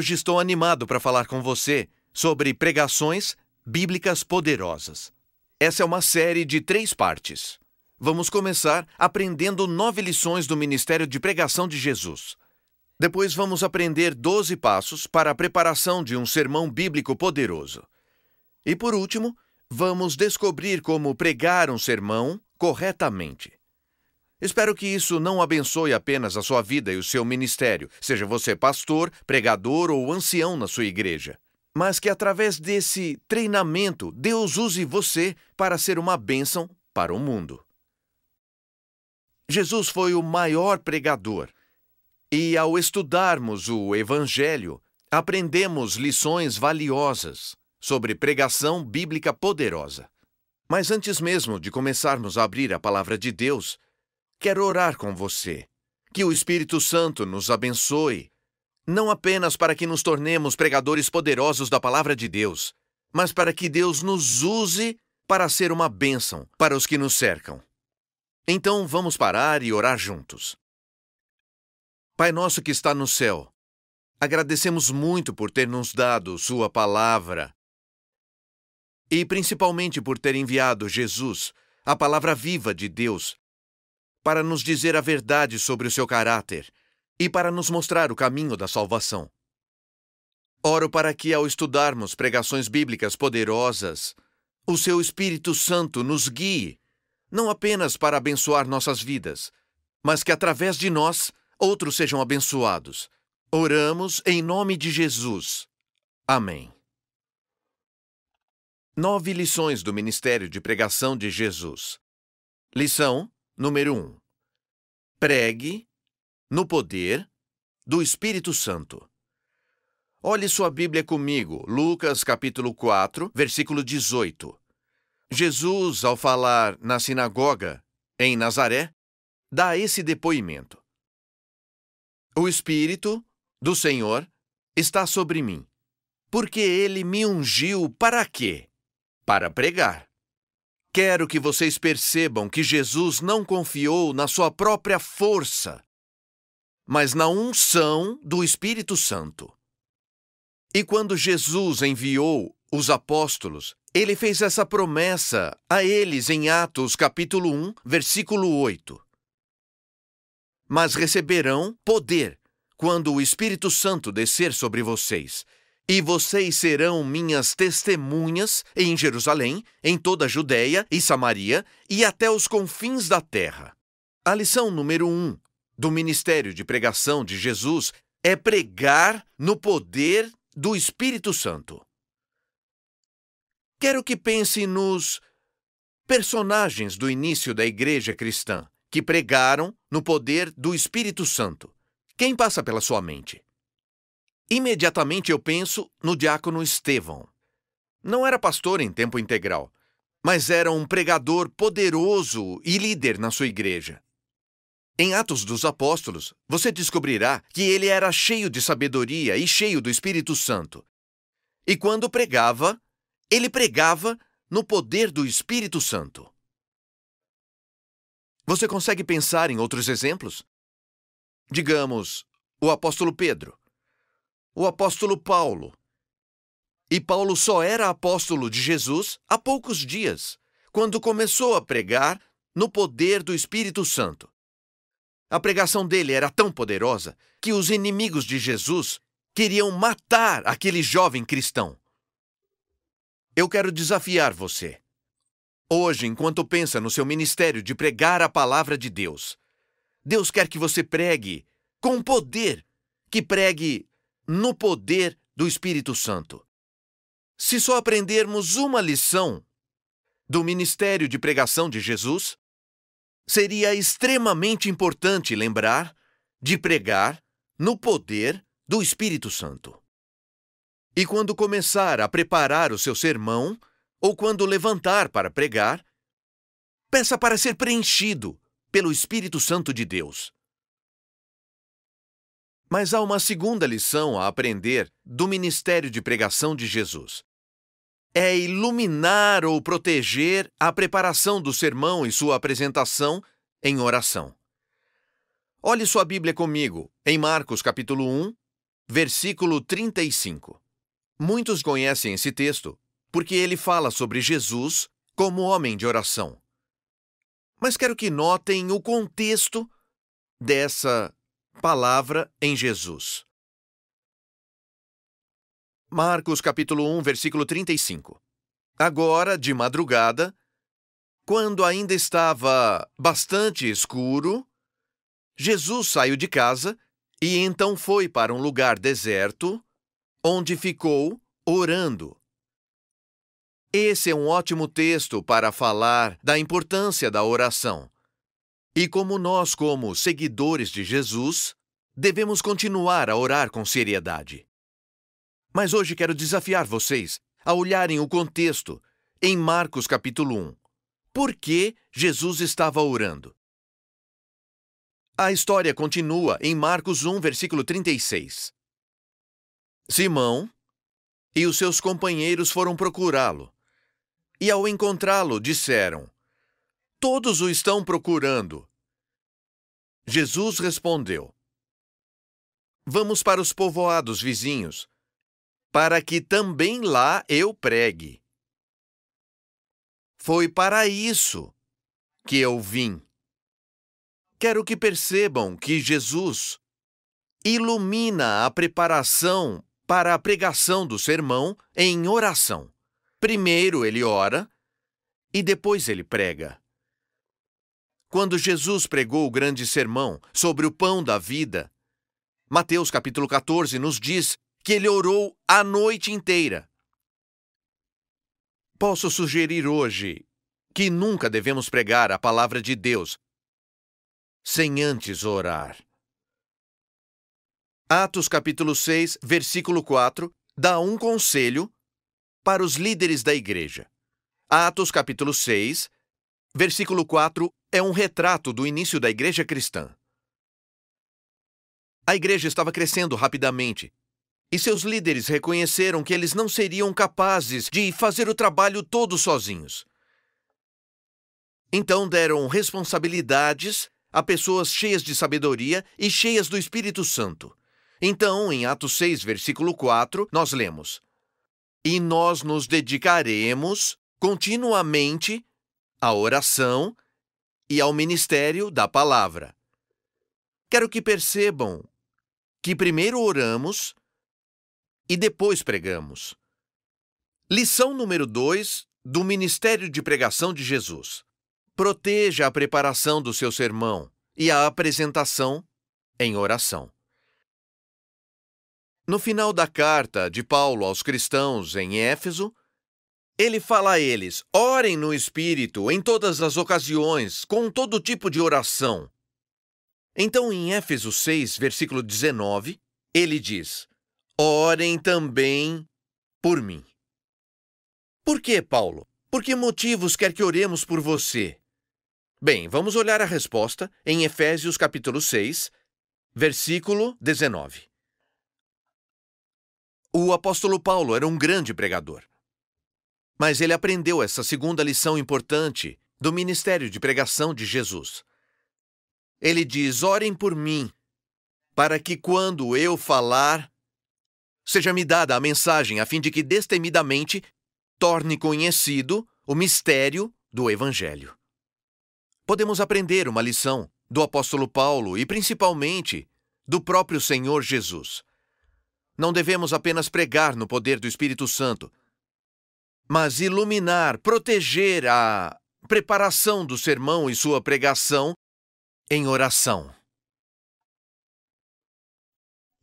Hoje estou animado para falar com você sobre pregações bíblicas poderosas. Essa é uma série de três partes. Vamos começar aprendendo nove lições do ministério de pregação de Jesus. Depois vamos aprender doze passos para a preparação de um sermão bíblico poderoso. E por último, vamos descobrir como pregar um sermão corretamente. Espero que isso não abençoe apenas a sua vida e o seu ministério, seja você pastor, pregador ou ancião na sua igreja, mas que através desse treinamento Deus use você para ser uma bênção para o mundo. Jesus foi o maior pregador, e ao estudarmos o Evangelho, aprendemos lições valiosas sobre pregação bíblica poderosa. Mas antes mesmo de começarmos a abrir a palavra de Deus, quero orar com você. Que o Espírito Santo nos abençoe, não apenas para que nos tornemos pregadores poderosos da palavra de Deus, mas para que Deus nos use para ser uma bênção para os que nos cercam. Então vamos parar e orar juntos. Pai nosso que está no céu, agradecemos muito por ter nos dado Sua palavra e principalmente por ter enviado Jesus, a palavra viva de Deus, para nos dizer a verdade sobre o seu caráter e para nos mostrar o caminho da salvação. Oro para que, ao estudarmos pregações bíblicas poderosas, o seu Espírito Santo nos guie, não apenas para abençoar nossas vidas, mas que através de nós outros sejam abençoados. Oramos em nome de Jesus. Amém. Nove lições do Ministério de Pregação de Jesus. Lição Número 1. Pregue no poder do Espírito Santo. Olhe sua Bíblia comigo, Lucas capítulo 4, versículo 18. Jesus, ao falar na sinagoga em Nazaré, dá esse depoimento: O Espírito do Senhor está sobre mim, porque ele me ungiu para quê? Para pregar Quero que vocês percebam que Jesus não confiou na sua própria força, mas na unção do Espírito Santo. E quando Jesus enviou os apóstolos, ele fez essa promessa a eles em Atos capítulo 1, versículo 8. Mas receberão poder quando o Espírito Santo descer sobre vocês, e vocês serão minhas testemunhas em Jerusalém, em toda a Judéia e Samaria e até os confins da terra. A lição número um do ministério de pregação de Jesus é pregar no poder do Espírito Santo. Quero que pense nos personagens do início da igreja cristã que pregaram no poder do Espírito Santo. Quem passa pela sua mente? Imediatamente eu penso no diácono Estevão. Não era pastor em tempo integral, mas era um pregador poderoso e líder na sua igreja. Em Atos dos Apóstolos, você descobrirá que ele era cheio de sabedoria e cheio do Espírito Santo. E quando pregava, ele pregava no poder do Espírito Santo. Você consegue pensar em outros exemplos? Digamos, o apóstolo Pedro o apóstolo Paulo. E Paulo só era apóstolo de Jesus há poucos dias, quando começou a pregar no poder do Espírito Santo. A pregação dele era tão poderosa que os inimigos de Jesus queriam matar aquele jovem cristão. Eu quero desafiar você. Hoje, enquanto pensa no seu ministério de pregar a palavra de Deus, Deus quer que você pregue com poder, que pregue no poder do Espírito Santo. Se só aprendermos uma lição do ministério de pregação de Jesus, seria extremamente importante lembrar de pregar no poder do Espírito Santo. E quando começar a preparar o seu sermão, ou quando levantar para pregar, peça para ser preenchido pelo Espírito Santo de Deus. Mas há uma segunda lição a aprender do ministério de pregação de Jesus. É iluminar ou proteger a preparação do sermão e sua apresentação em oração. Olhe sua Bíblia comigo, em Marcos capítulo 1, versículo 35. Muitos conhecem esse texto porque ele fala sobre Jesus como homem de oração. Mas quero que notem o contexto dessa palavra em Jesus. Marcos capítulo 1, versículo 35. Agora, de madrugada, quando ainda estava bastante escuro, Jesus saiu de casa e então foi para um lugar deserto, onde ficou orando. Esse é um ótimo texto para falar da importância da oração. E como nós, como seguidores de Jesus, devemos continuar a orar com seriedade. Mas hoje quero desafiar vocês a olharem o contexto em Marcos capítulo 1. Por que Jesus estava orando? A história continua em Marcos 1, versículo 36. Simão e os seus companheiros foram procurá-lo. E ao encontrá-lo, disseram: Todos o estão procurando. Jesus respondeu: Vamos para os povoados vizinhos, para que também lá eu pregue. Foi para isso que eu vim. Quero que percebam que Jesus ilumina a preparação para a pregação do sermão em oração. Primeiro ele ora e depois ele prega. Quando Jesus pregou o grande sermão sobre o pão da vida, Mateus capítulo 14 nos diz que ele orou a noite inteira. Posso sugerir hoje que nunca devemos pregar a palavra de Deus sem antes orar. Atos capítulo 6, versículo 4 dá um conselho para os líderes da igreja. Atos capítulo 6, Versículo 4 é um retrato do início da igreja cristã. A igreja estava crescendo rapidamente e seus líderes reconheceram que eles não seriam capazes de fazer o trabalho todo sozinhos. Então deram responsabilidades a pessoas cheias de sabedoria e cheias do Espírito Santo. Então, em Atos 6, versículo 4, nós lemos: E nós nos dedicaremos continuamente à oração e ao ministério da palavra. Quero que percebam que primeiro oramos e depois pregamos. Lição número 2 do Ministério de Pregação de Jesus. Proteja a preparação do seu sermão e a apresentação em oração. No final da carta de Paulo aos cristãos em Éfeso, ele fala a eles: orem no Espírito em todas as ocasiões, com todo tipo de oração. Então, em Éfeso 6, versículo 19, ele diz: Orem também por mim. Por que, Paulo? Por que motivos quer que oremos por você? Bem, vamos olhar a resposta em Efésios capítulo 6, versículo 19. O apóstolo Paulo era um grande pregador. Mas ele aprendeu essa segunda lição importante do ministério de pregação de Jesus. Ele diz: Orem por mim, para que quando eu falar, seja-me dada a mensagem a fim de que destemidamente torne conhecido o mistério do Evangelho. Podemos aprender uma lição do apóstolo Paulo e principalmente do próprio Senhor Jesus. Não devemos apenas pregar no poder do Espírito Santo, mas iluminar, proteger a preparação do sermão e sua pregação em oração.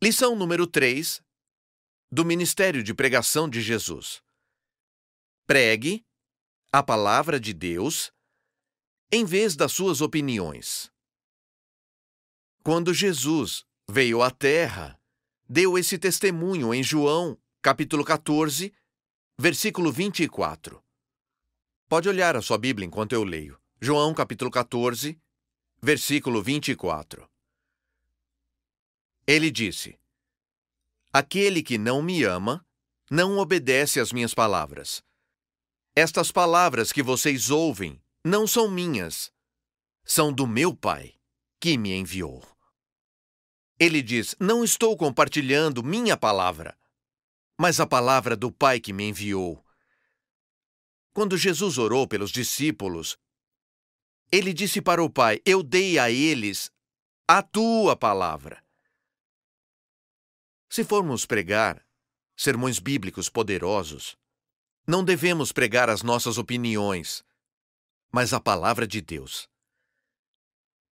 Lição número 3 do Ministério de Pregação de Jesus. Pregue a palavra de Deus em vez das suas opiniões. Quando Jesus veio à Terra, deu esse testemunho em João, capítulo 14, versículo 24. Pode olhar a sua Bíblia enquanto eu leio. João, capítulo 14, versículo 24. Ele disse: Aquele que não me ama, não obedece às minhas palavras. Estas palavras que vocês ouvem não são minhas, são do meu Pai, que me enviou. Ele diz: Não estou compartilhando minha palavra, mas a palavra do Pai que me enviou. Quando Jesus orou pelos discípulos, ele disse para o Pai: Eu dei a eles a tua palavra. Se formos pregar sermões bíblicos poderosos, não devemos pregar as nossas opiniões, mas a palavra de Deus.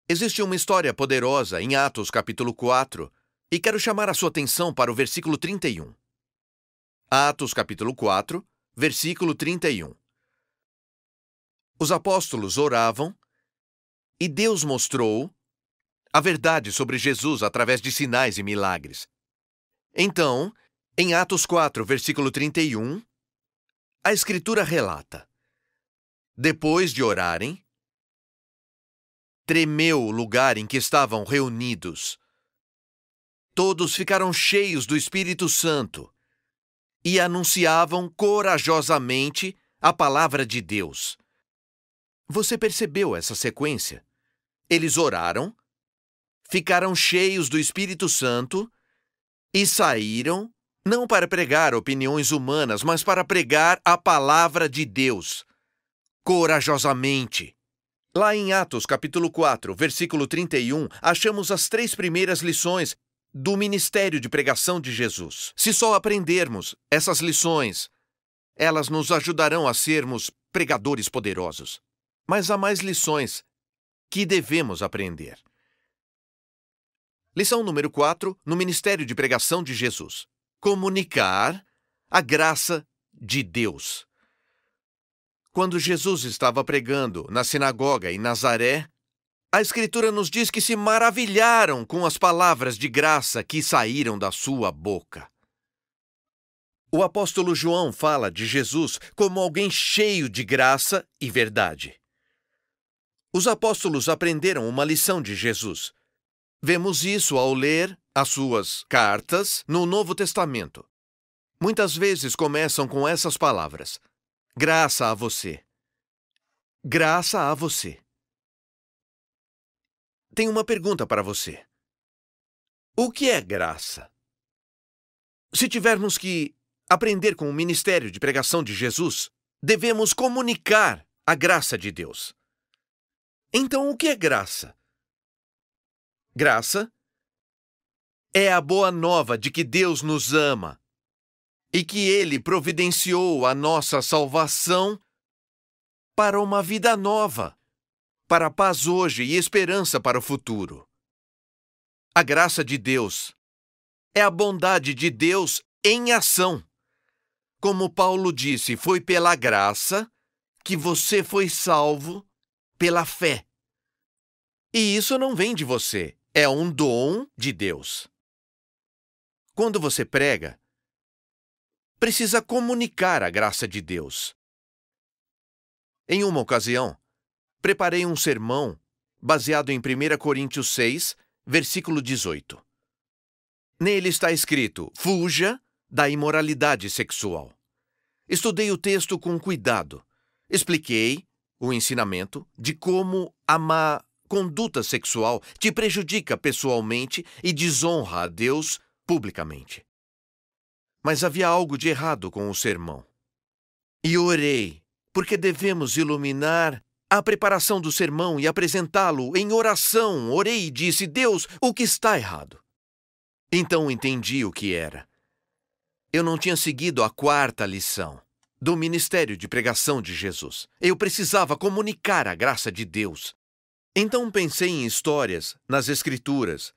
Existe uma história poderosa em Atos capítulo 4, e quero chamar a sua atenção para o versículo 31. Atos capítulo 4, versículo 31. Os apóstolos oravam e Deus mostrou a verdade sobre Jesus através de sinais e milagres. Então, em Atos 4, versículo 31, a Escritura relata: depois de orarem, tremeu o lugar em que estavam reunidos. Todos ficaram cheios do Espírito Santo e anunciavam corajosamente a palavra de Deus. Você percebeu essa sequência? Eles oraram, ficaram cheios do Espírito Santo e saíram não para pregar opiniões humanas, mas para pregar a palavra de Deus corajosamente. Lá em Atos, capítulo 4, versículo 31, achamos as três primeiras lições do ministério de pregação de Jesus. Se só aprendermos essas lições, elas nos ajudarão a sermos pregadores poderosos. Mas há mais lições que devemos aprender. Lição número 4 no ministério de pregação de Jesus: comunicar a graça de Deus. Quando Jesus estava pregando na sinagoga em Nazaré, a Escritura nos diz que se maravilharam com as palavras de graça que saíram da sua boca. O apóstolo João fala de Jesus como alguém cheio de graça e verdade. Os apóstolos aprenderam uma lição de Jesus. Vemos isso ao ler as suas cartas no Novo Testamento. Muitas vezes começam com essas palavras: Graça a você. Graça a você. Tenho uma pergunta para você. O que é graça? Se tivermos que aprender com o ministério de pregação de Jesus, devemos comunicar a graça de Deus. Então, o que é graça? Graça é a boa nova de que Deus nos ama e que Ele providenciou a nossa salvação para uma vida nova, para paz hoje e esperança para o futuro. A graça de Deus é a bondade de Deus em ação. Como Paulo disse, foi pela graça que você foi salvo pela fé. E isso não vem de você, é um dom de Deus. Quando você prega, precisa comunicar a graça de Deus. Em uma ocasião, preparei um sermão baseado em 1 Coríntios 6, versículo 18. Nele está escrito: Fuja da imoralidade sexual. Estudei o texto com cuidado. Expliquei o ensinamento de como a má conduta sexual te prejudica pessoalmente e desonra a Deus publicamente. Mas havia algo de errado com o sermão. E orei, porque devemos iluminar a preparação do sermão e apresentá-lo em oração. Orei e disse: Deus, o que está errado? Então entendi o que era. Eu não tinha seguido a quarta lição do ministério de pregação de Jesus. Eu precisava comunicar a graça de Deus. Então pensei em histórias nas Escrituras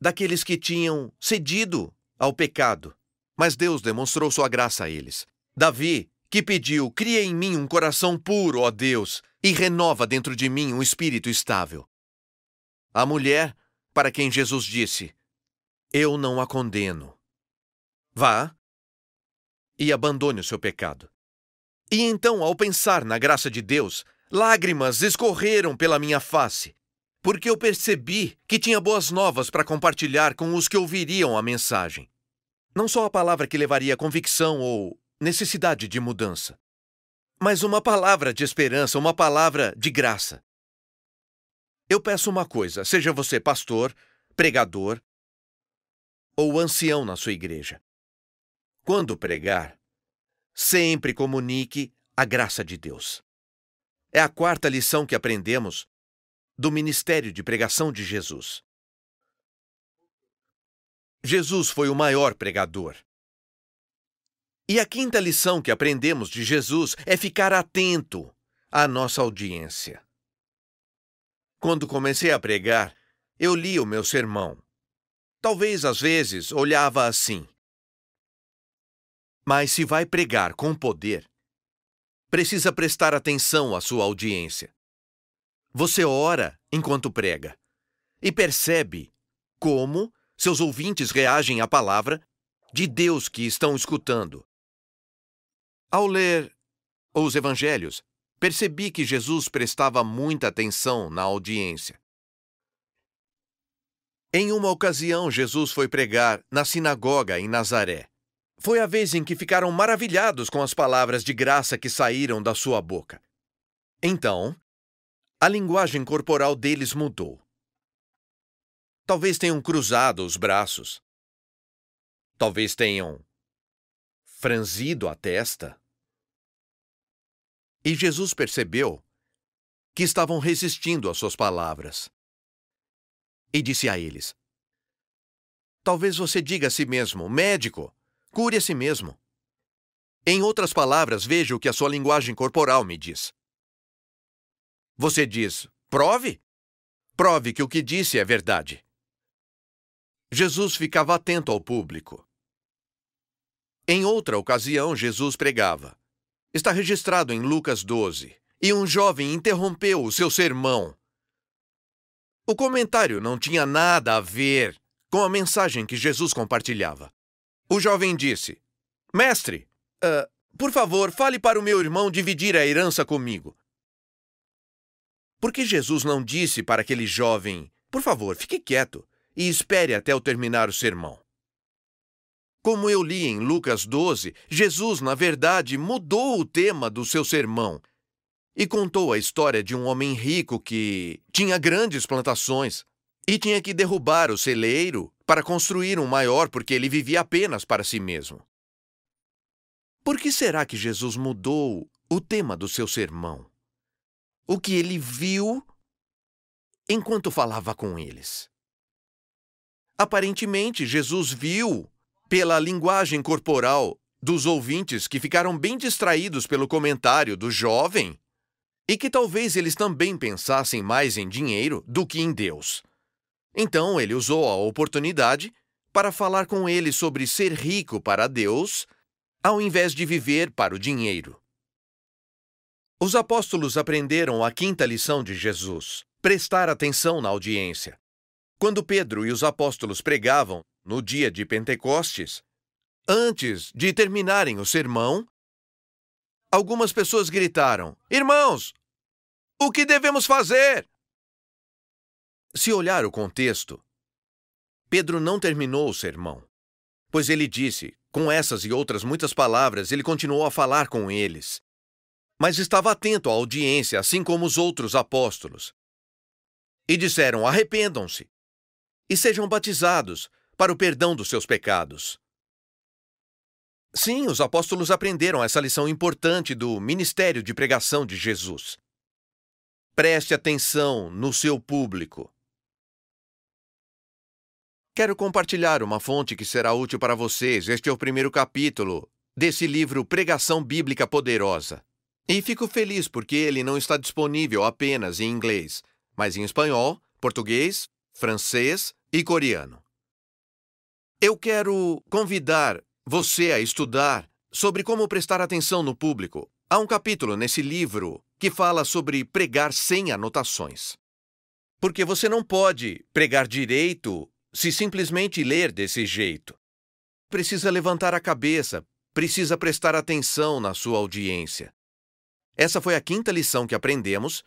daqueles que tinham cedido ao pecado mas Deus demonstrou sua graça a eles. Davi que pediu: Cria em mim um coração puro, ó Deus, e renova dentro de mim um espírito estável. A mulher, para quem Jesus disse: Eu não a condeno. Vá e abandone o seu pecado. E então, ao pensar na graça de Deus, lágrimas escorreram pela minha face, porque eu percebi que tinha boas novas para compartilhar com os que ouviriam a mensagem. Não só a palavra que levaria convicção ou necessidade de mudança, mas uma palavra de esperança, uma palavra de graça. Eu peço uma coisa: seja você pastor, pregador ou ancião na sua igreja. Quando pregar, sempre comunique a graça de Deus. É a quarta lição que aprendemos do ministério de pregação de Jesus. Jesus foi o maior pregador. E a quinta lição que aprendemos de Jesus é ficar atento à nossa audiência. Quando comecei a pregar, eu li o meu sermão. Talvez às vezes olhava assim. Mas se vai pregar com poder, precisa prestar atenção à sua audiência. Você ora enquanto prega e percebe como seus ouvintes reagem à palavra de Deus que estão escutando. Ao ler os evangelhos, percebi que Jesus prestava muita atenção na audiência. Em uma ocasião, Jesus foi pregar na sinagoga em Nazaré. Foi a vez em que ficaram maravilhados com as palavras de graça que saíram da sua boca. Então, a linguagem corporal deles mudou. Talvez tenham cruzado os braços. Talvez tenham franzido a testa. E Jesus percebeu que estavam resistindo às suas palavras. E disse a eles: Talvez você diga a si mesmo, médico, cure a si mesmo. Em outras palavras, veja o que a sua linguagem corporal me diz. Você diz, prove? Prove que o que disse é verdade. Jesus ficava atento ao público. Em outra ocasião, Jesus pregava. Está registrado em Lucas 12. E um jovem interrompeu o seu sermão. O comentário não tinha nada a ver com a mensagem que Jesus compartilhava. O jovem disse: Mestre, uh, por favor, fale para o meu irmão dividir a herança comigo. Por que Jesus não disse para aquele jovem: Por favor, fique quieto e espere até eu terminar o sermão? Como eu li em Lucas 12, Jesus, na verdade, mudou o tema do seu sermão e contou a história de um homem rico que tinha grandes plantações e tinha que derrubar o celeiro para construir um maior porque ele vivia apenas para si mesmo. Por que será que Jesus mudou o tema do seu sermão? O que ele viu enquanto falava com eles. Aparentemente, Jesus viu pela linguagem corporal dos ouvintes que ficaram bem distraídos pelo comentário do jovem e que talvez eles também pensassem mais em dinheiro do que em Deus. Então ele usou a oportunidade para falar com eles sobre ser rico para Deus ao invés de viver para o dinheiro. Os apóstolos aprenderam a quinta lição de Jesus: prestar atenção na audiência. Quando Pedro e os apóstolos pregavam, no dia de Pentecostes, antes de terminarem o sermão, algumas pessoas gritaram: Irmãos, o que devemos fazer? Se olhar o contexto, Pedro não terminou o sermão, pois ele disse, com essas e outras muitas palavras, ele continuou a falar com eles. Mas estava atento à audiência, assim como os outros apóstolos. E disseram: Arrependam-se e sejam batizados para o perdão dos seus pecados. Sim, os apóstolos aprenderam essa lição importante do ministério de pregação de Jesus. Preste atenção no seu público. Quero compartilhar uma fonte que será útil para vocês. Este é o primeiro capítulo desse livro Pregação Bíblica Poderosa. E fico feliz porque ele não está disponível apenas em inglês, mas em espanhol, português, francês e coreano. Eu quero convidar você a estudar sobre como prestar atenção no público, há um capítulo nesse livro que fala sobre pregar sem anotações. Porque você não pode pregar direito se simplesmente ler desse jeito. Precisa levantar a cabeça, precisa prestar atenção na sua audiência. Essa foi a quinta lição que aprendemos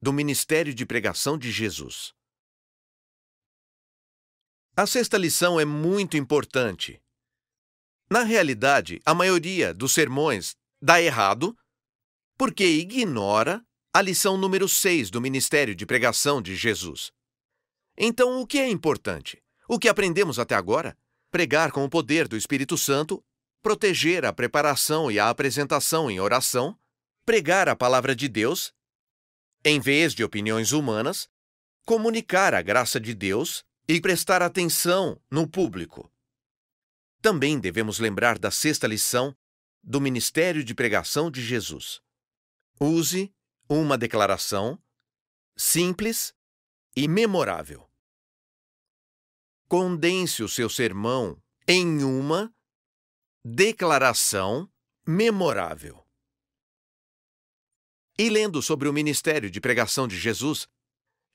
do ministério de pregação de Jesus. A sexta lição é muito importante. Na realidade, a maioria dos sermões dá errado porque ignora a lição número 6 do ministério de pregação de Jesus. Então, o que é importante? O que aprendemos até agora? Pregar com o poder do Espírito Santo, proteger a preparação e a apresentação em oração, pregar a palavra de Deus em vez de opiniões humanas, comunicar a graça de Deus e prestar atenção no público. Também devemos lembrar da sexta lição do ministério de pregação de Jesus. Use uma declaração simples e memorável. Condense o seu sermão em uma declaração memorável. E lendo sobre o ministério de pregação de Jesus,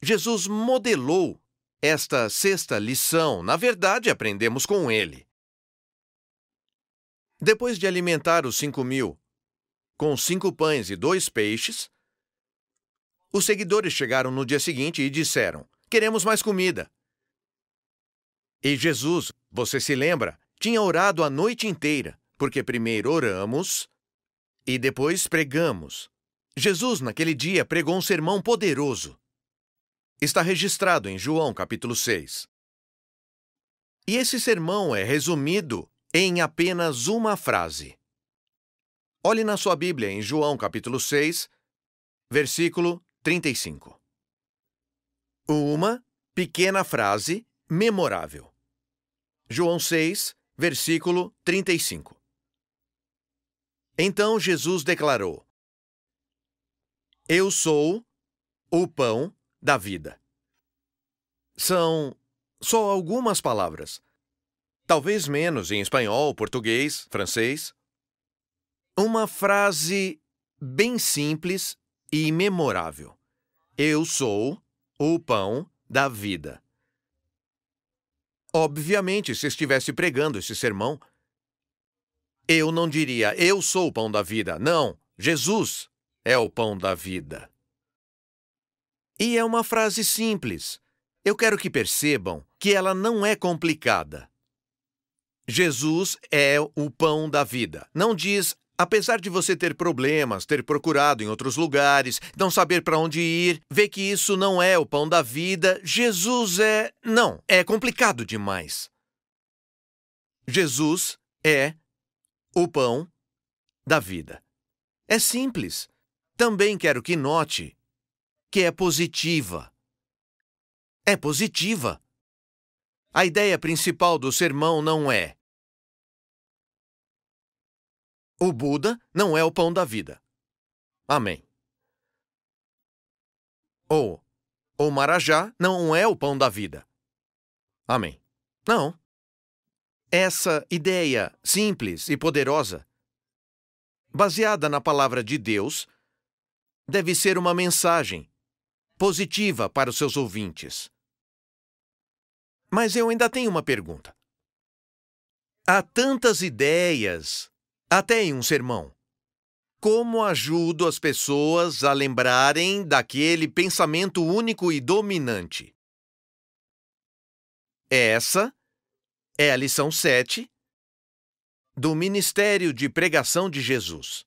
Jesus modelou esta sexta lição. Na verdade, aprendemos com ele. Depois de alimentar os cinco mil com cinco pães e dois peixes, os seguidores chegaram no dia seguinte e disseram: Queremos mais comida. E Jesus, você se lembra, tinha orado a noite inteira, porque primeiro oramos e depois pregamos. Jesus, naquele dia, pregou um sermão poderoso. Está registrado em João capítulo 6. E esse sermão é resumido em apenas uma frase. Olhe na sua Bíblia em João capítulo 6, versículo 35. Uma pequena frase memorável. João 6, versículo 35. Então Jesus declarou: eu sou o pão da vida. São só algumas palavras. Talvez menos em espanhol, português, francês. Uma frase bem simples e memorável. Eu sou o pão da vida. Obviamente, se estivesse pregando esse sermão, eu não diria eu sou o pão da vida. Não, Jesus é o pão da vida. E é uma frase simples. Eu quero que percebam que ela não é complicada. Jesus é o pão da vida. Não diz, apesar de você ter problemas, ter procurado em outros lugares, não saber para onde ir, ver que isso não é o pão da vida, Jesus é. Não, é complicado demais. Jesus é o pão da vida. É simples. Também quero que note que é positiva. É positiva. A ideia principal do sermão não é o Buda não é o pão da vida. Amém. Ou o Marajá não é o pão da vida. Amém. Não. Essa ideia simples e poderosa, baseada na palavra de Deus, deve ser uma mensagem positiva para os seus ouvintes. Mas eu ainda tenho uma pergunta. Há tantas ideias, até em um sermão. Como ajudo as pessoas a lembrarem daquele pensamento único e dominante? Essa é a lição 7 do Ministério de Pregação de Jesus.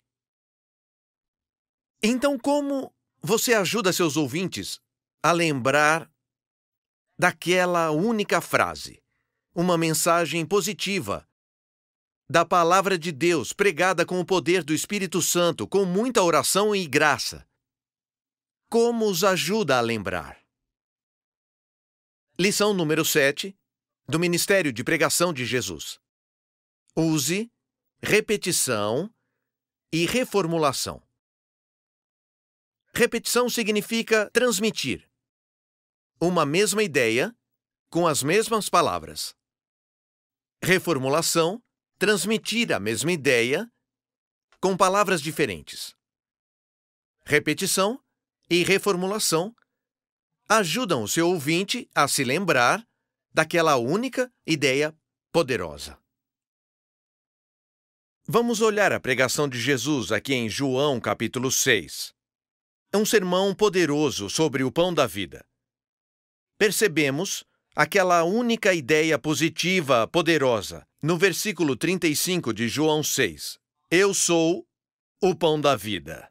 Então, como você ajuda seus ouvintes a lembrar daquela única frase, uma mensagem positiva da palavra de Deus pregada com o poder do Espírito Santo, com muita oração e graça? Como os ajuda a lembrar? Lição número 7 do Ministério de Pregação de Jesus. Use repetição e reformulação. Repetição significa transmitir uma mesma ideia com as mesmas palavras. Reformulação transmitir a mesma ideia com palavras diferentes. Repetição e reformulação ajudam o seu ouvinte a se lembrar daquela única ideia poderosa. Vamos olhar a pregação de Jesus aqui em João capítulo 6. É um sermão poderoso sobre o pão da vida. Percebemos aquela única ideia positiva, poderosa, no versículo 35 de João 6. Eu sou o pão da vida.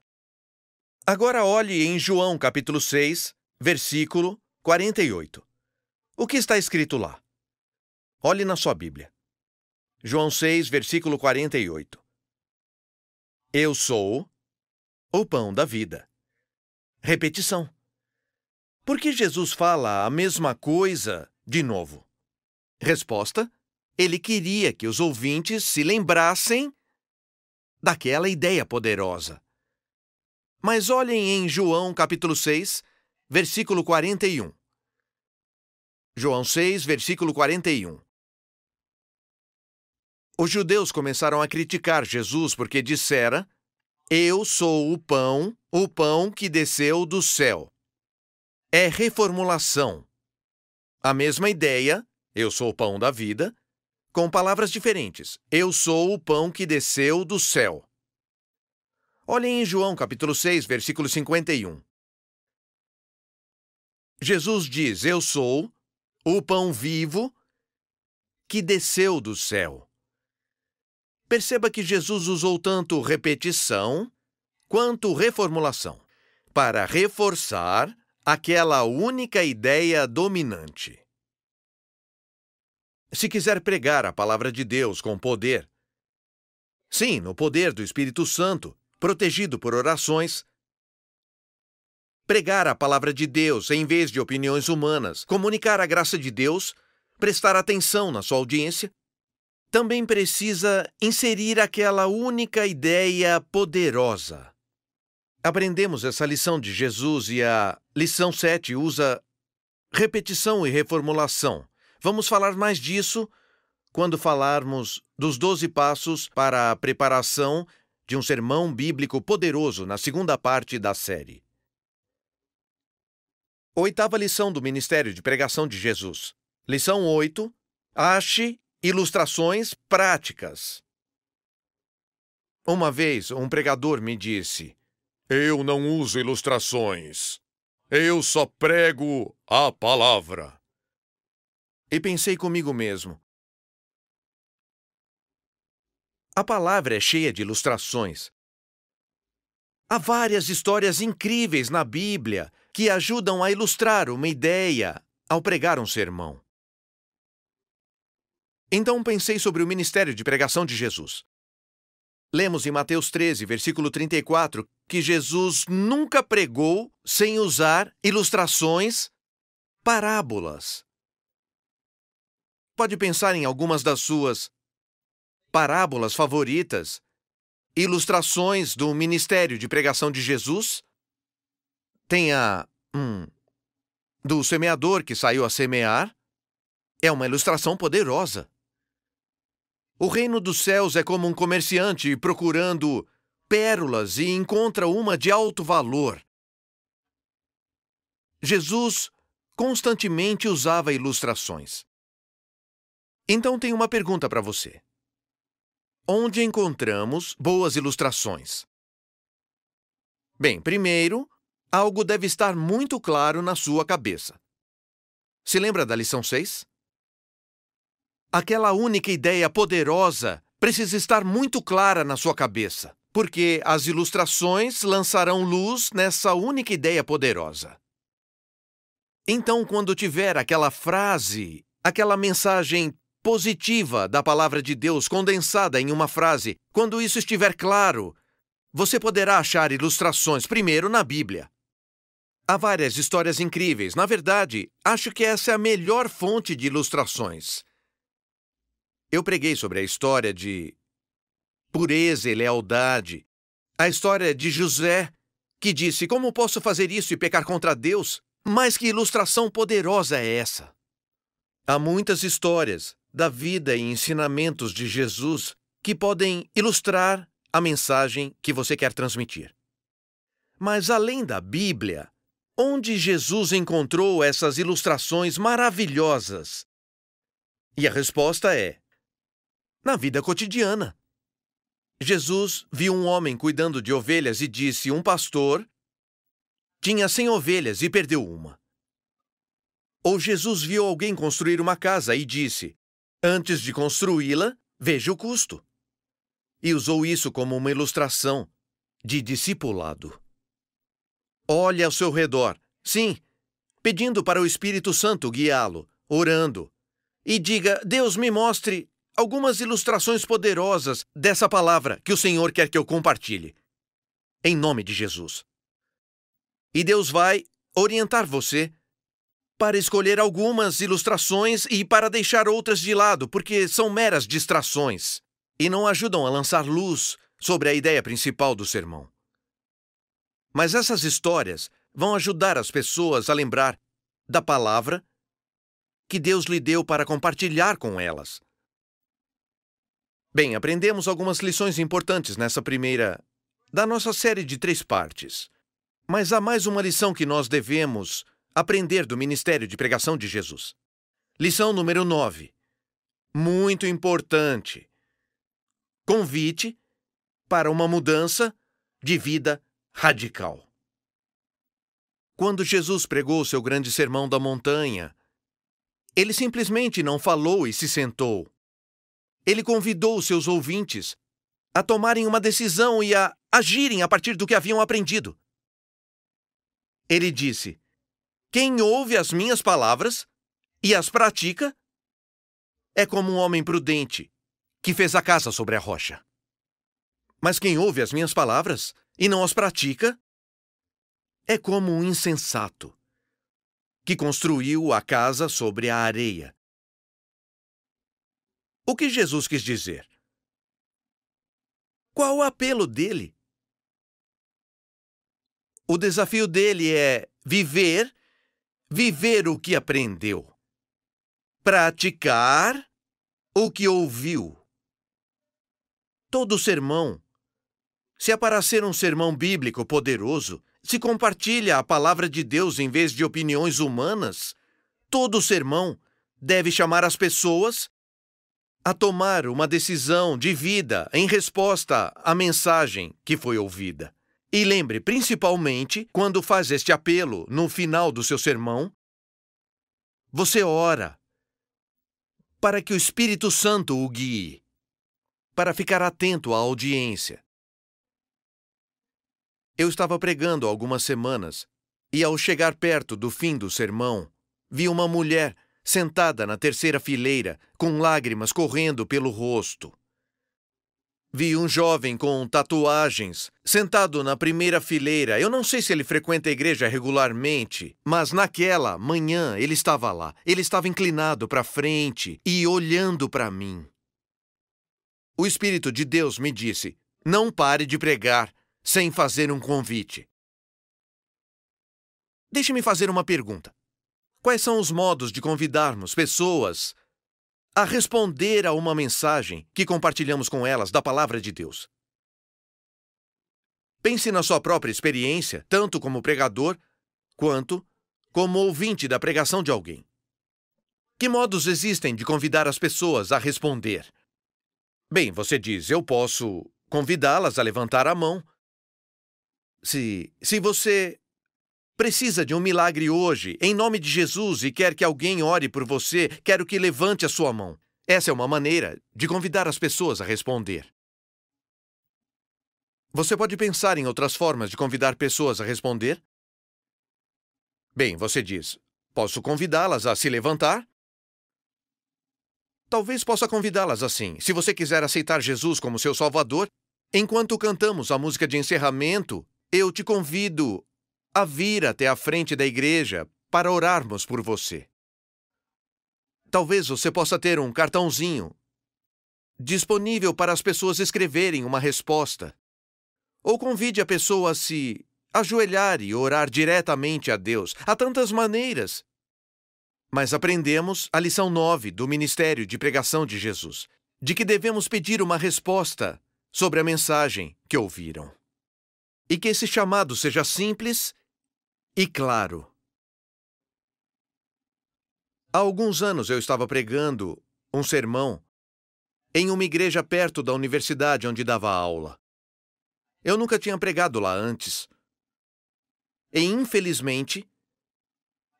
Agora olhe em João capítulo 6, versículo 48. O que está escrito lá? Olhe na sua Bíblia. João 6, versículo 48. Eu sou o pão da vida. Repetição. Por que Jesus fala a mesma coisa de novo? Resposta: Ele queria que os ouvintes se lembrassem daquela ideia poderosa. Mas olhem em João capítulo 6, versículo 41. João 6, versículo 41. Os judeus começaram a criticar Jesus porque dissera: Eu sou o pão, o pão que desceu do céu. É reformulação. A mesma ideia, eu sou o pão da vida, com palavras diferentes. Eu sou o pão que desceu do céu. Olhem em João capítulo 6, versículo 51. Jesus diz: Eu sou o pão vivo que desceu do céu. Perceba que Jesus usou tanto repetição quanto reformulação para reforçar aquela única ideia dominante. Se quiser pregar a palavra de Deus com poder, sim, no poder do Espírito Santo, protegido por orações. Pregar a palavra de Deus em vez de opiniões humanas, comunicar a graça de Deus, prestar atenção na sua audiência. Também precisa inserir aquela única ideia poderosa. Aprendemos essa lição de Jesus e a lição 7 usa repetição e reformulação. Vamos falar mais disso quando falarmos dos 12 passos para a preparação de um sermão bíblico poderoso na segunda parte da série. Oitava lição do Ministério de Pregação de Jesus. Lição 8. Ache ilustrações práticas. Uma vez, um pregador me disse: Eu não uso ilustrações. Eu só prego a palavra. E pensei comigo mesmo: A palavra é cheia de ilustrações. Há várias histórias incríveis na Bíblia que ajudam a ilustrar uma ideia ao pregar um sermão. Então pensei sobre o ministério de pregação de Jesus. Lemos em Mateus 13, versículo 34, que Jesus nunca pregou sem usar ilustrações, parábolas. Pode pensar em algumas das suas parábolas favoritas, ilustrações do ministério de pregação de Jesus. Tem a. Hum, do semeador que saiu a semear. É uma ilustração poderosa. O reino dos céus é como um comerciante procurando pérolas e encontra uma de alto valor. Jesus constantemente usava ilustrações. Então tenho uma pergunta para você onde encontramos boas ilustrações? Bem, primeiro, algo deve estar muito claro na sua cabeça. Se lembra da lição 6? Aquela única ideia poderosa precisa estar muito clara na sua cabeça, porque as ilustrações lançarão luz nessa única ideia poderosa. Então, quando tiver aquela frase, aquela mensagem positiva da palavra de Deus condensada em uma frase, quando isso estiver claro, você poderá achar ilustrações primeiro na Bíblia. Há várias histórias incríveis. Na verdade, acho que essa é a melhor fonte de ilustrações. Eu preguei sobre a história de pureza e lealdade, a história de José, que disse: Como posso fazer isso e pecar contra Deus? Mas que ilustração poderosa é essa! Há muitas histórias da vida e ensinamentos de Jesus que podem ilustrar a mensagem que você quer transmitir. Mas além da Bíblia, onde Jesus encontrou essas ilustrações maravilhosas? E a resposta é: na vida cotidiana. Jesus viu um homem cuidando de ovelhas e disse: Um pastor tinha cem ovelhas e perdeu uma. Ou Jesus viu alguém construir uma casa e disse: Antes de construí-la, veja o custo. E usou isso como uma ilustração de discipulado. Olhe ao seu redor, sim, pedindo para o Espírito Santo guiá-lo, orando, e diga: Deus me mostre algumas ilustrações poderosas dessa palavra que o Senhor quer que eu compartilhe. Em nome de Jesus. E Deus vai orientar você para escolher algumas ilustrações e para deixar outras de lado, porque são meras distrações e não ajudam a lançar luz sobre a ideia principal do sermão. Mas essas histórias vão ajudar as pessoas a lembrar da palavra que Deus lhe deu para compartilhar com elas. Bem, aprendemos algumas lições importantes nessa primeira da nossa série de três partes. Mas há mais uma lição que nós devemos aprender do ministério de pregação de Jesus. Lição número 9. Muito importante. Convite para uma mudança de vida radical. Quando Jesus pregou seu grande sermão da montanha, ele simplesmente não falou e se sentou. Ele convidou seus ouvintes a tomarem uma decisão e a agirem a partir do que haviam aprendido. Ele disse: Quem ouve as minhas palavras e as pratica é como um homem prudente que fez a casa sobre a rocha. Mas quem ouve as minhas palavras e não as pratica é como um insensato que construiu a casa sobre a areia. O que Jesus quis dizer? Qual o apelo dele? O desafio dele é viver, viver o que aprendeu, praticar o que ouviu. Todo sermão, se é para ser um sermão bíblico poderoso, se compartilha a palavra de Deus em vez de opiniões humanas, todo sermão deve chamar as pessoas a tomar uma decisão de vida em resposta à mensagem que foi ouvida. E lembre, principalmente, quando faz este apelo no final do seu sermão, você ora para que o Espírito Santo o guie, para ficar atento à audiência. Eu estava pregando algumas semanas e, ao chegar perto do fim do sermão, vi uma mulher sentada na terceira fileira, com lágrimas correndo pelo rosto. Vi um jovem com tatuagens sentado na primeira fileira. Eu não sei se ele frequenta a igreja regularmente, mas naquela manhã ele estava lá. Ele estava inclinado para frente e olhando para mim. O Espírito de Deus me disse: não pare de pregar sem fazer um convite. Deixe-me fazer uma pergunta. Quais são os modos de convidarmos pessoas a responder a uma mensagem que compartilhamos com elas da palavra de Deus? Pense na sua própria experiência, tanto como pregador quanto como ouvinte da pregação de alguém. Que modos existem de convidar as pessoas a responder? Bem, você diz, eu posso convidá-las a levantar a mão. Se, se você precisa de um milagre hoje, em nome de Jesus, e quer que alguém ore por você, quero que levante a sua mão. Essa é uma maneira de convidar as pessoas a responder. Você pode pensar em outras formas de convidar pessoas a responder? Bem, você diz: posso convidá-las a se levantar? Talvez possa convidá-las assim. Se você quiser aceitar Jesus como seu Salvador, enquanto cantamos a música de encerramento, eu te convido a vir até a frente da igreja para orarmos por você. Talvez você possa ter um cartãozinho disponível para as pessoas escreverem uma resposta. Ou convide a pessoa a se ajoelhar e orar diretamente a Deus. Há tantas maneiras. Mas aprendemos a lição 9 do ministério de pregação de Jesus. de que devemos pedir uma resposta sobre a mensagem que ouviram. E que esse chamado seja simples e claro. Há alguns anos eu estava pregando um sermão em uma igreja perto da universidade onde dava aula. Eu nunca tinha pregado lá antes. E, infelizmente,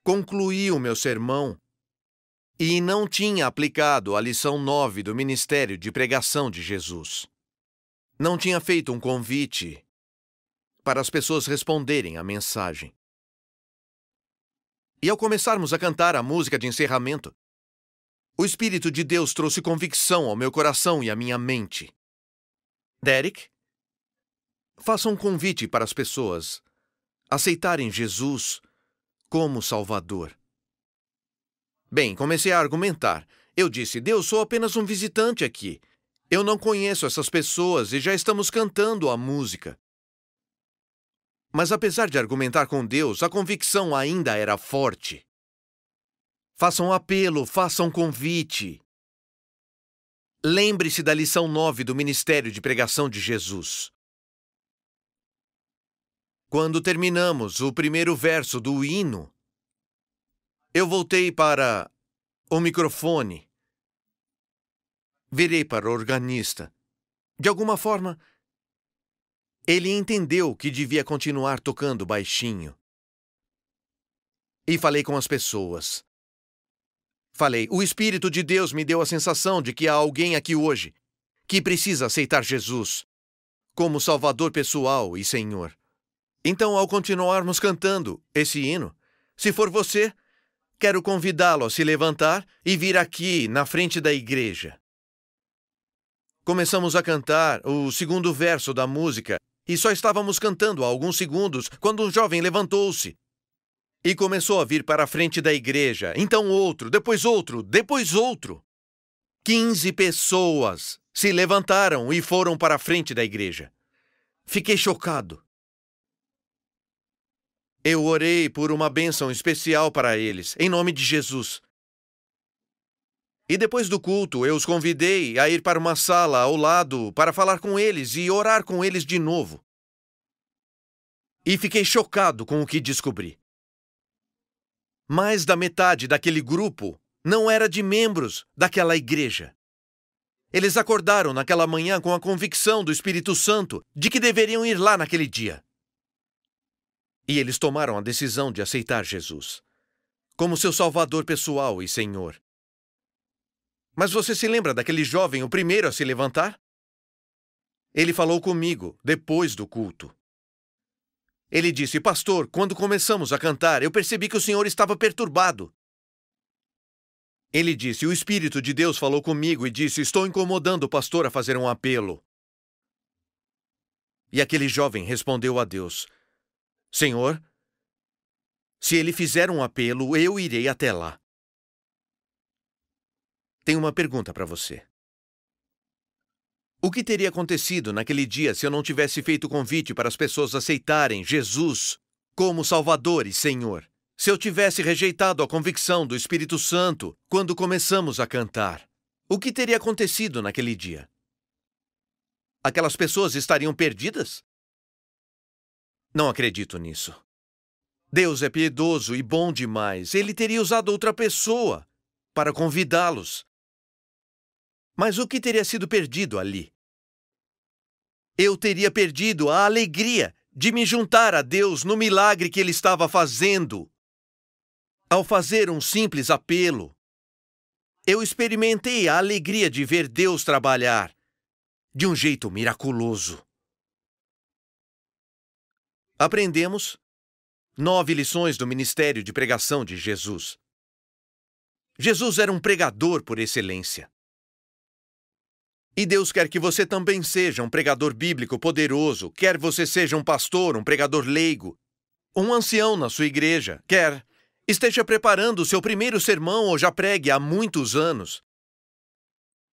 concluí o meu sermão e não tinha aplicado a lição 9 do Ministério de Pregação de Jesus. Não tinha feito um convite para as pessoas responderem à mensagem. E ao começarmos a cantar a música de encerramento, o Espírito de Deus trouxe convicção ao meu coração e à minha mente. Derek, faça um convite para as pessoas aceitarem Jesus como Salvador. Bem, comecei a argumentar. Eu disse: Deus, sou apenas um visitante aqui. Eu não conheço essas pessoas e já estamos cantando a música. Mas apesar de argumentar com Deus, a convicção ainda era forte. Faça um apelo, faça um convite. Lembre-se da lição 9 do Ministério de Pregação de Jesus. Quando terminamos o primeiro verso do hino, eu voltei para o microfone. Virei para o organista. De alguma forma, ele entendeu que devia continuar tocando baixinho. E falei com as pessoas. Falei: O Espírito de Deus me deu a sensação de que há alguém aqui hoje que precisa aceitar Jesus como Salvador pessoal e Senhor. Então, ao continuarmos cantando esse hino, se for você, quero convidá-lo a se levantar e vir aqui na frente da igreja. Começamos a cantar o segundo verso da música e só estávamos cantando há alguns segundos quando um jovem levantou-se e começou a vir para a frente da igreja. Então outro, depois outro, depois outro. Quinze pessoas se levantaram e foram para a frente da igreja. Fiquei chocado. Eu orei por uma bênção especial para eles, em nome de Jesus. E depois do culto, eu os convidei a ir para uma sala ao lado para falar com eles e orar com eles de novo. E fiquei chocado com o que descobri. Mais da metade daquele grupo não era de membros daquela igreja. Eles acordaram naquela manhã com a convicção do Espírito Santo de que deveriam ir lá naquele dia. E eles tomaram a decisão de aceitar Jesus como seu Salvador pessoal e Senhor. Mas você se lembra daquele jovem, o primeiro a se levantar? Ele falou comigo depois do culto. Ele disse: Pastor, quando começamos a cantar, eu percebi que o senhor estava perturbado. Ele disse: O Espírito de Deus falou comigo e disse: Estou incomodando o pastor a fazer um apelo. E aquele jovem respondeu a Deus: Senhor, se ele fizer um apelo, eu irei até lá. Tenho uma pergunta para você. O que teria acontecido naquele dia se eu não tivesse feito o convite para as pessoas aceitarem Jesus como Salvador e Senhor? Se eu tivesse rejeitado a convicção do Espírito Santo quando começamos a cantar? O que teria acontecido naquele dia? Aquelas pessoas estariam perdidas? Não acredito nisso. Deus é piedoso e bom demais. Ele teria usado outra pessoa para convidá-los. Mas o que teria sido perdido ali? Eu teria perdido a alegria de me juntar a Deus no milagre que ele estava fazendo. Ao fazer um simples apelo, eu experimentei a alegria de ver Deus trabalhar de um jeito miraculoso aprendemos nove lições do ministério de pregação de Jesus. Jesus era um pregador por excelência. E Deus quer que você também seja um pregador bíblico poderoso, quer você seja um pastor, um pregador leigo, um ancião na sua igreja, quer esteja preparando o seu primeiro sermão ou já pregue há muitos anos.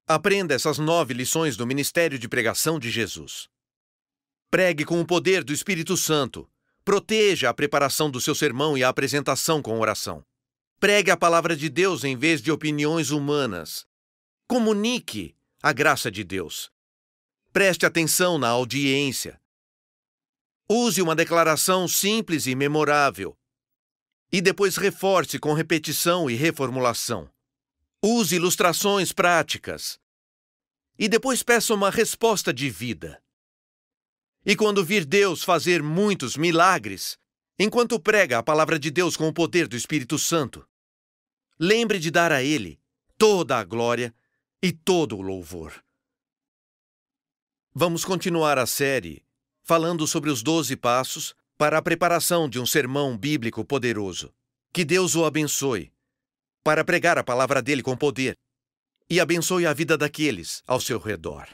Aprenda essas nove lições do ministério de pregação de Jesus. Pregue com o poder do Espírito Santo. Proteja a preparação do seu sermão e a apresentação com oração. Pregue a palavra de Deus em vez de opiniões humanas. Comunique a graça de Deus. Preste atenção na audiência. Use uma declaração simples e memorável. E depois reforce com repetição e reformulação. Use ilustrações práticas. E depois peça uma resposta de vida. E quando vir Deus fazer muitos milagres, enquanto prega a palavra de Deus com o poder do Espírito Santo, lembre de dar a Ele toda a glória e todo o louvor. Vamos continuar a série falando sobre os doze passos para a preparação de um sermão bíblico poderoso. Que Deus o abençoe, para pregar a palavra dele com poder e abençoe a vida daqueles ao seu redor.